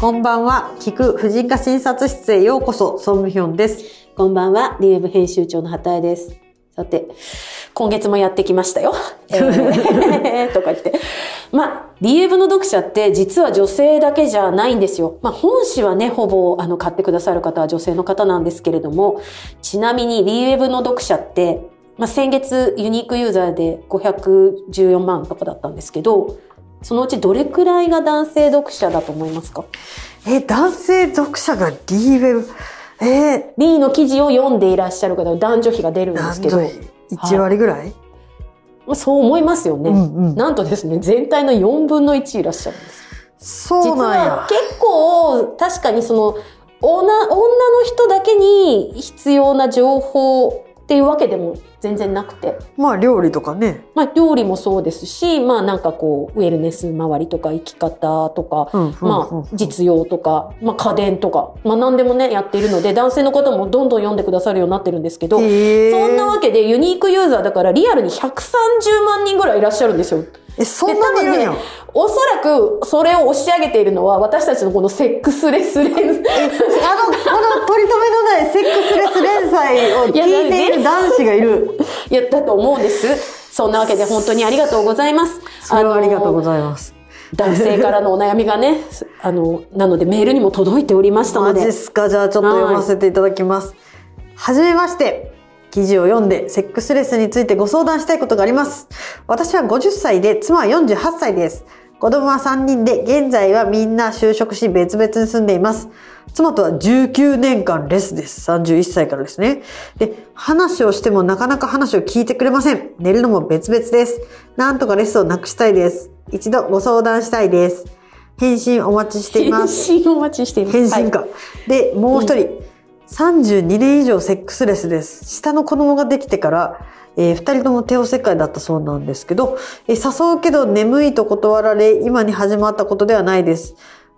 こんばんは。聞く婦人科診察室へようこそ、ソンムヒョンです。こんばんは、リウェブ編集長の畑江です。さて、今月もやってきましたよ。えー とか言って。まあ、リウェブの読者って実は女性だけじゃないんですよ。まあ、本誌はね、ほぼあの買ってくださる方は女性の方なんですけれども、ちなみにリウェブの読者って、まあ、先月ユニークユーザーで514万とかだったんですけど、そのうちどれくらいが男性読者だと思いますか？え、男性読者が D ウェブ、え ?B の記事を読んでいらっしゃる方は男女比が出るんー、ですけど、男女1割ぐらい、まあそう思いますよね。うんうんなんとですね、全体の4分の1いらっしゃるんです。実そうなんやは。結構、確かにその、女、女の人だけに必要な情報っていうわけでも全然なくて。まあ料理とかね。まあ料理もそうですし、まあなんかこう、ウェルネス周りとか生き方とか、うんうんうんまあ実用とか、まあ家電とか、まあ何でもね、やっているので、男性の方もどんどん読んでくださるようになってるんですけど、そんなわけでユニークユーザーだからリアルに130万人ぐらいいらっしゃるんんですよ。え、そんなにいるんや。おそらくそれを押し上げているのは私たちのこのセックスレスレンズ。あの、この取り留めのないセックスレス連載を聞いている男子がいる。いや、だと思うんです。そんなわけで本当にありがとうございます。それはありがとうごいざいます。ます。男性からのお悩みがね、あの、なのでメールにも届いておりましたのでマジっ。すか？じゃあちょっと読ませていただきます。はじめまして。記事を読んでセックスレスについてご相談したいことがあります。私は50歳で妻は48歳です。子供は3人で現在はみんな就職し別々に住んでいます。妻とは19年間レスです。31歳からですね。で、話をしてもなかなか話を聞いてくれません。寝るのも別々です。なんとかレスをなくしたいです。一度ご相談したいです。返信お待ちしています。返信お待ちしています。返信か。で、もう一人、32年以上セックスレスです。下の子供ができてから、えー二人とも帝王切開だったそうなんですけど、えー誘うけど眠いと断られ、今に始まったことではないです。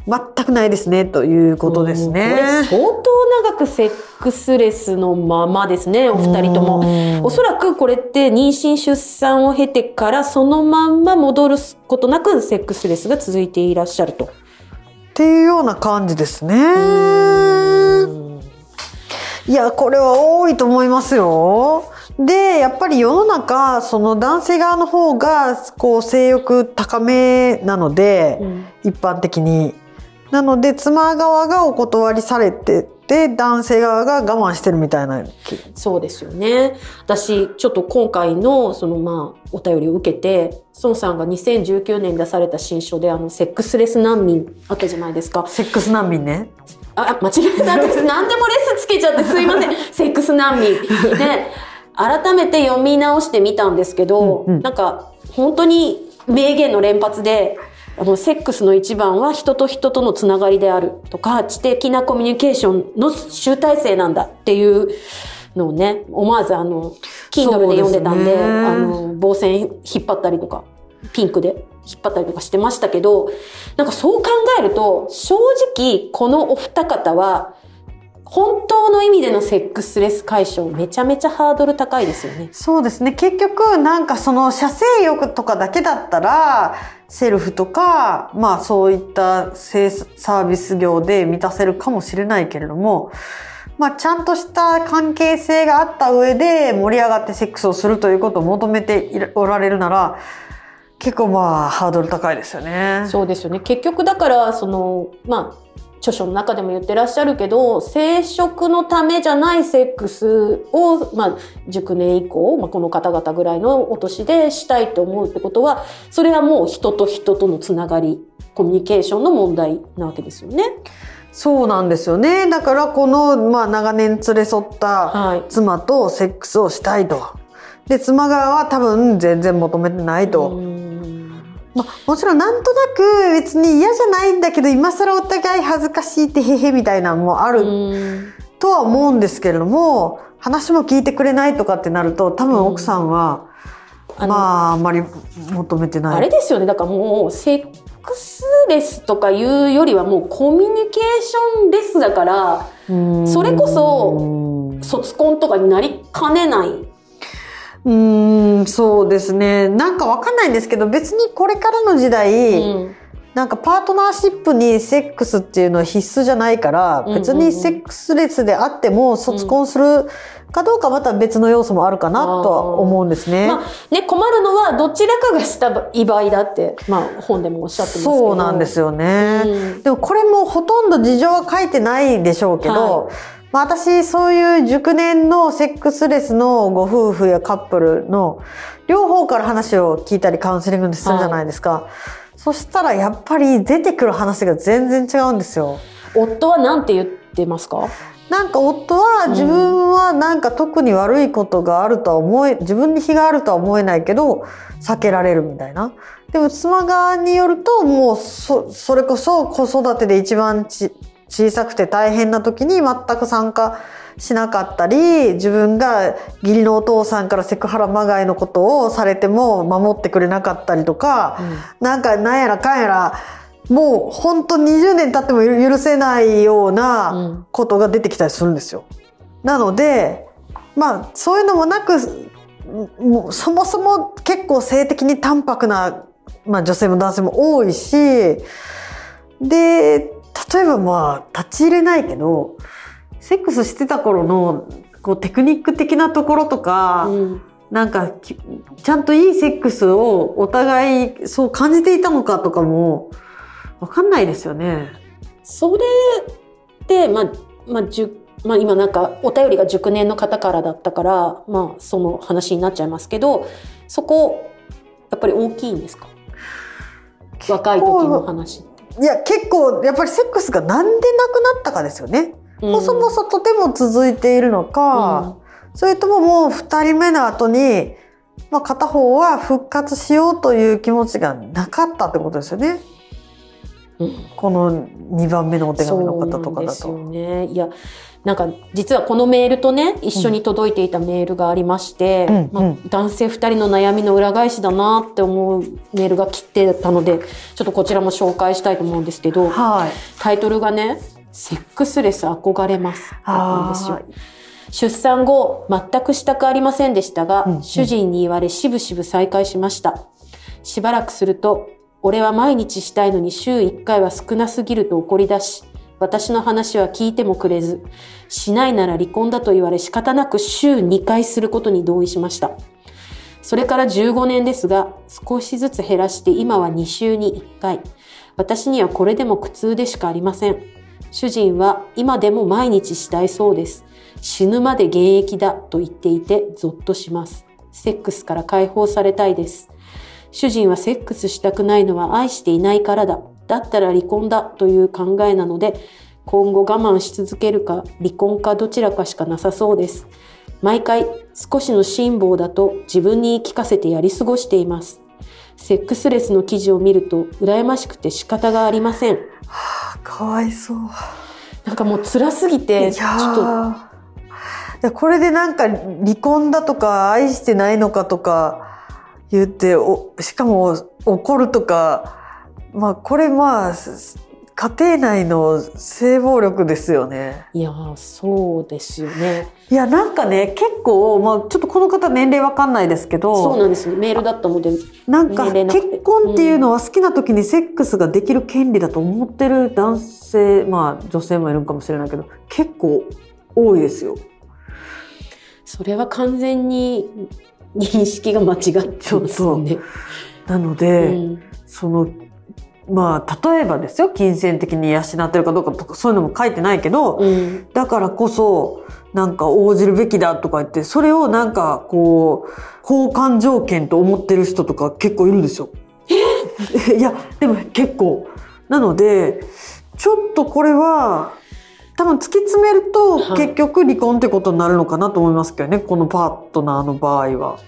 全くないですね、ということですね。相当長くセックスレスのままですね、お二人とも。おそらくこれって妊娠出産を経てからそのまんま戻ることなくセックスレスが続いていらっしゃると。っていうような感じですね。いや、これは多いと思いますよ。で、やっぱり世の中、その男性側の方が、こう、性欲高めなので、うん一般的に。なので、妻側がお断りされてて、男性側が我慢してるみたいな。そうですよね。私、ちょっと今回の、そのまあ、お便りを受けて、孫さんが2019年に出された新書で、あの、セックスレス難民あったじゃないですか。セックス難民ね。あ、間違えた。私、何でもレスつけちゃってすいません。セックス難民。で、改めて読み直してみたんですけど、うんうんなんか、本当に名言の連発で、あの、セックスの一番は人と人とのつながりであるとか、知的なコミュニケーションの集大成なんだっていうのをね、思わずあの、Kindle で読んでたんで、ですねあの、防線引っ張ったりとか、ピンクで引っ張ったりとかしてましたけど、なんかそう考えると、正直このお二方は、本当の意味でのセックスレス解消めちゃめちゃハードル高いですよね。そうですね。結局、なんかその射精欲とかだけだったら、セルフとか、まあそういった性サービス業で満たせるかもしれないけれども、まあちゃんとした関係性があった上で盛り上がってセックスをするということを求めておられるなら、結構まあハードル高いですよね。そうですよね。結局だから、その、まあ、著書の中でも言ってらっしゃるけど、生殖のためじゃないセックスを、まあ、熟年以降、まあ、この方々ぐらいのお年でしたいと思うってことは、それはもう人と人とのつながり、コミュニケーションの問題なわけですよね。そうなんですよね。だからこの、まあ長年連れ添ったはい。妻とセックスをしたいと。で、妻側は多分全然求めてないと。うんまあ、もちろんなんとなく別に嫌じゃないんだけど、今更お互い恥ずかしいってへへみたいなのもあるうんとは思うんですけれども、話も聞いてくれないとかってなると、多分奥さんは、まあ、あんまり求めてない。あれですよね。だからもう、セックスレスとかいうよりはもうコミュニケーションレスだから、うんそれこそ卒婚とかになりかねない。うーん、そうですね。なんかわかんないんですけど、別にこれからの時代、うんなんかパートナーシップにセックスっていうのは必須じゃないから、うん別にセックスレスであっても卒婚するかどうかまた別の要素もあるかなとは思うんですね。まあね、困るのはどちらかがしたい場合だって、まあ本でもおっしゃってますけど。そうなんですよね。うんでもこれもほとんど事情は書いてないでしょうけど、はまあ私そういう熟年のセックスレスのご夫婦やカップルの両方から話を聞いたりカウンセリングするじゃないですか。そしたらやっぱり出てくる話が全然違うんですよ。夫は何て言ってますか？なんか夫は自分はなんか特に悪いことがあるとは思え、自分に非があるとは思えないけど、避けられるみたいな。でも妻側によると、もうそ、それこそ子育てで一番ち小さくて大変な時に全く参加しなかったり、自分が義理のお父さんからセクハラまがいのことをされても守ってくれなかったりとか、なんかなんやらかんやら、もう本当20年経っても許せないよううなんことが出てきたりするんですよ。なので、まあそういうのもなく、もうそもそも結構性的に淡白な、まあ女性も男性も多いし、で、例えばまあ立ち入れないけど、セックスしてた頃のこうテクニック的なところとか、うんなんかきちゃんといいセックスをお互いそう感じていたのかとかもわかんないですよね。それで、まあ、まあ、まあ今なんかお便りが熟年の方からだったから、まあその話になっちゃいますけど、そこ、やっぱり大きいんですか？若い時の話って。いや結構やっぱりセックスがなんでなくなったかですよね。うん細々とても続いているのか、それとももう二人目の後に、まあ、片方は復活しようという気持ちがなかったってことですよね。うんこの2番目のお手紙の方とかだそう。ね。いや、なんか実はこのメールとね、一緒に届いていたメールがありまして、うんまあうん男性二人の悩みの裏返しだなって思うメールが来てたので、ちょっとこちらも紹介したいと思うんですけど、はい。タイトルがね、セックスレス憧れます。なんですよあ。出産後、全くしたくありませんでしたが、うんうん主人に言われしぶしぶ再開しました。しばらくすると、俺は毎日したいのに週1回は少なすぎると怒り出し、私の話は聞いてもくれず、しないなら離婚だと言われ仕方なく週2回することに同意しました。それから15年ですが、少しずつ減らして今は2週に1回。私にはこれでも苦痛でしかありません。主人は今でも毎日したいそうです。死ぬまで現役だと言っていてゾッとします。セックスから解放されたいです。主人はセックスしたくないのは愛していないからだ。だったら離婚だという考えなので、今後我慢し続けるか離婚かどちらかしかなさそうです。毎回少しの辛抱だと自分に言い聞かせてやり過ごしています。セックスレスの記事を見ると羨ましくて仕方がありません。あかわいそう。なんかもう辛すぎいて、やちょっとこれでなんか離婚だとか愛してないのかとか言っておしかも怒るとかまあこれまあす家庭内の性暴力ですよね。いやー、そうですよね。いやなんかね結構、まあ、ちょっとこの方年齢わかんないですけどそうなんですね。メールだったので。なんか結婚っていうのは好きな時にセックスができる権利だと思ってる男性まあ女性もいるんかもしれないけど結構多いですよ。それは完全に認識が間違ってますよね。なので、うんそのまあ例えばですよ金銭的に養ってるかどうかとかそういうのも書いてないけど、うん。だからこそなんか応じるべきだとか言ってそれをなんかこう交換条件と思ってる人とか結構いるんですよ。いやでも結構なのでちょっとこれは多分突き詰めるとはい結局離婚ってことになるのかなと思いますけどねこのパートナーの場合は。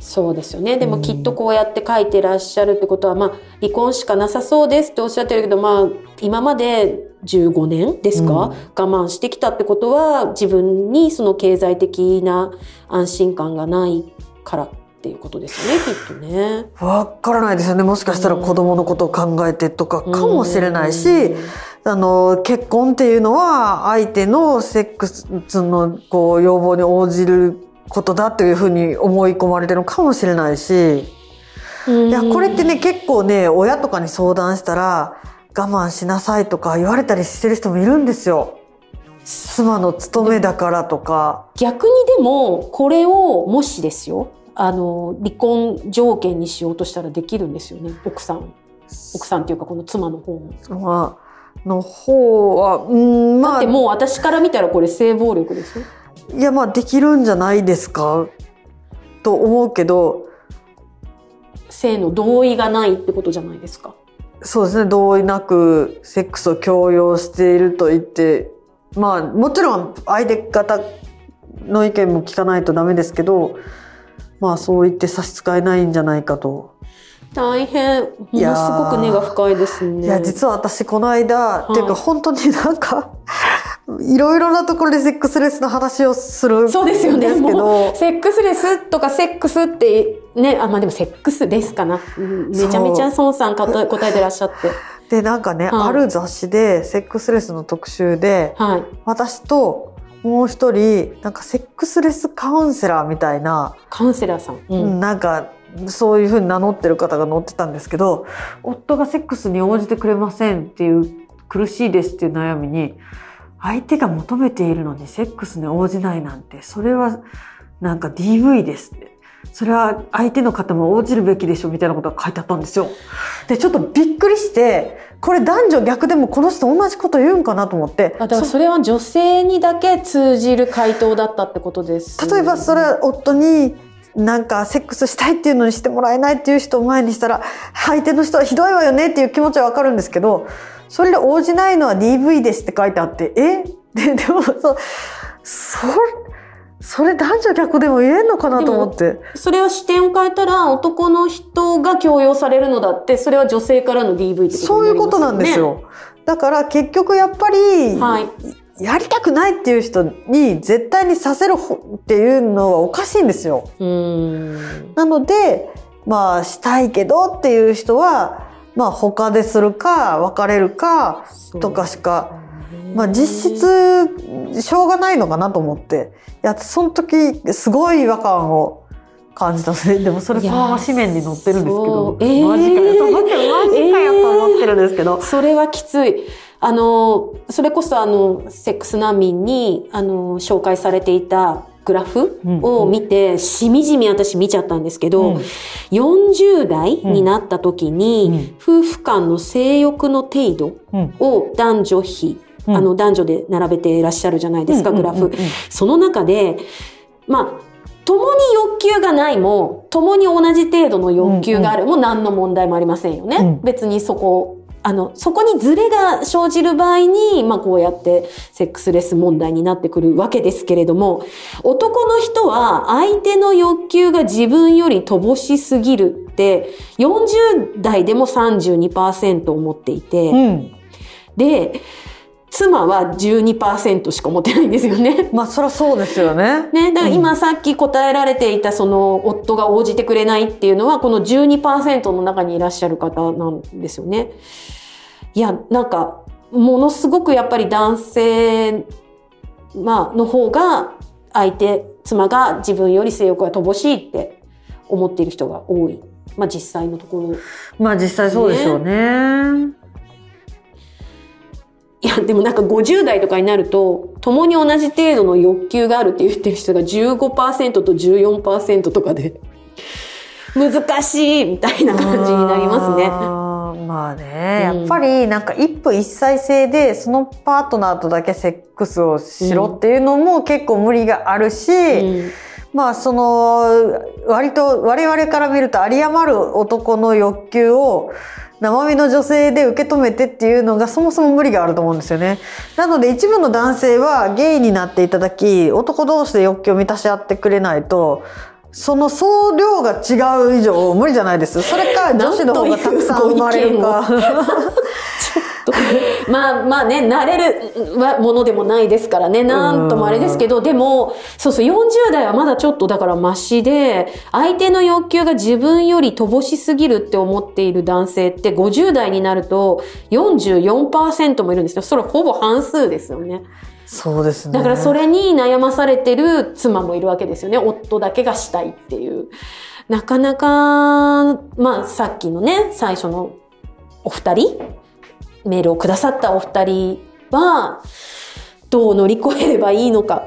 そうですよね。でもきっとこうやって書いてらっしゃるってことは、まあ、離婚しかなさそうですっておっしゃってるけど、まあ、今まで15年ですか、うん我慢してきたってことは、自分にその経済的な安心感がないからっていうことですよね、きっとね。わからないですよねもしかしたら子供のことを考えてとかかもしれないし、うんあの結婚っていうのは相手のセックスのこう要望に応じることだというふうに思い込まれてるのかもしれないしいや、これってね、結構ね、親とかに相談したら、我慢しなさいとか言われたりしてる人もいるんですよ。妻の務めだからとか。逆にでも、これを、もしですよ、あの、離婚条件にしようとしたらできるんですよね、奥さん。奥さんっていうか、この妻の方も。まあ、の方は、うん、まあだって、もう私から見たらこれ性暴力ですよ。いや、まあ、できるんじゃないですか？と思うけど、性の同意がないってことじゃないですか？そうですね、同意なくセックスを強要していると言って、まあ、もちろん相手方の意見も聞かないとダメですけど、まあ、そう言って差し支えないんじゃないかと。大変。ものいやすーごく根が深いですね。いや、実は私この間、いっていうか本当になんか、いろいろなところでセックスレスの話をするんですそうですよね。セックスレスとかセックスって、ね、あ、まあでもセックスレスかな。うんめちゃめちゃ孫さんかと答えてらっしゃって。で、なんかね、はいある雑誌でセックスレスの特集で、はい。私ともう一人、なんかセックスレスカウンセラーみたいな、カウンセラーさん。ううんなんか、そういうふうに名乗ってる方が載ってたんですけど、夫がセックスに応じてくれませんっていう、苦しいですっていう悩みに、相手が求めているのにセックスに応じないなんて、それはなんか DV ですって。それは相手の方も応じるべきでしょみたいなことが書いてあったんですよ。で、ちょっとびっくりして、これ男女逆でもこの人同じこと言うんかなと思って。あだからそれは女性にだけ通じる回答だったってことです。例えばそれは夫になんかセックスしたいっていうのにしてもらえないっていう人を前にしたら相手の人はひどいわよねっていう気持ちはわかるんですけどそれで応じないのは DV ですって書いてあってえ？ででもそそそれ男女逆でも言えんのかなと思ってそれは視点を変えたら男の人が強要されるのだって、それは女性からの DV ってことになりますよね。そういうことなんですよ。だから結局やっぱり、はい。やりたくないっていう人に絶対にさせるほっていうのはおかしいんですよ。なので、まあ、したいけどっていう人は、まあ、他でするか、別れるか、とかしか、まあ、実質、しょうがないのかなと思って。いや、その時、すごい違和感を感じたので、でもそれそのまま紙面に載ってるんですけど、えー。マジかよ。と思って、マジかよと思ってるんですけど、それはきつい。あの、それこそあの、セックス難民に、あの、紹介されていたグラフを見て、しみじみ私見ちゃったんですけど、うん。40代になった時に、夫婦間の性欲の程度うん。を男女比、うん。あの、男女で並べていらっしゃるじゃないですか、うんグラフうんうんうん。その中で、まあ、共に欲求がないも、共に同じ程度の欲求があるも何の問題もありませんよね。うん別にそこ、あの、そこにズレが生じる場合に、まあこうやってセックスレス問題になってくるわけですけれども、男の人は相手の欲求が自分より乏しすぎるって、40代でも32%思っていて、うん。で、妻は12%しか持ってないんですよね。まあ、そりゃそうですよね。ね、だから今さっき答えられていたその夫が応じてくれないっていうのはこの12%の中にいらっしゃる方なんですよね。いや、なんか、ものすごくやっぱり男性、まあ、の方が相手、妻が自分より性欲が乏しいって思っている人が多い。まあ実際のところ。まあ、実際そうでしょうね。でもなんか50代とかになると、共に同じ程度の欲求があるって言ってる人が15%と14%とかで、難しいみたいな感じになりますね。まあね、うん。やっぱりなんか一夫一妻制でそのパートナーとだけセックスをしろっていうのも結構無理があるし、うん。まあその割と我々から見ると有り余る男の欲求を生身の女性で受け止めてっていうのがそもそも無理があると思うんですよね。なので一部の男性はゲイになっていただき男同士で欲求を満たし合ってくれないとその総量が違う以上無理じゃないです。それか女子の方がたくさん生まれるか。まあまあね、慣れるはものでもないですからね、なんともあれですけど、でも、そうそう、40代はまだちょっとだからマシで、相手の欲求が自分より乏しすぎるって思っている男性って50代になると44%もいるんですよ。それほぼ半数ですよね。そうですね。だからそれに悩まされてる妻もいるわけですよね。夫だけがしたいっていう。なかなか、まあさっきのね、最初のお二人、メールをくださったお二人は、どう乗り越えればいいのか。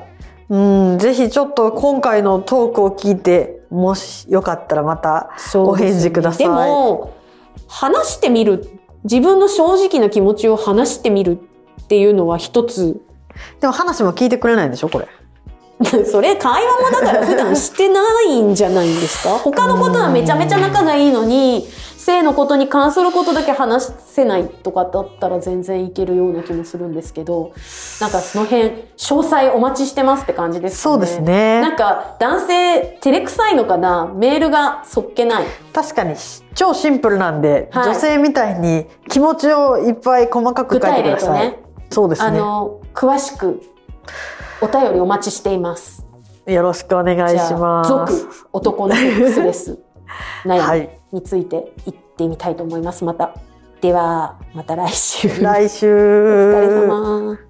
うん、ぜひちょっと今回のトークを聞いて、もしよかったらまたお返事ください。でも、話してみる、自分の正直な気持ちを話してみるっていうのは一つ。でも話も聞いてくれないんでしょこれ。それ会話もだから普段してないんじゃないんですか？他のことはめちゃめちゃ仲がいいのに、性のことに関することだけ話せないとかだったら全然いけるような気もするんですけど、なんかその辺、詳細お待ちしてますって感じですかね？そうですね。なんか男性、照れくさいのかな？メールがそっけない。確かに、超シンプルなんで、はい、女性みたいに気持ちをいっぱい細かく書いてください。ね、そうですね。あの、詳しくお便りお待ちしています。よろしくお願いします。続、男のセックスレス 悩みについて言ってみたいと思います。また。では、また来週。来週。お疲れ様。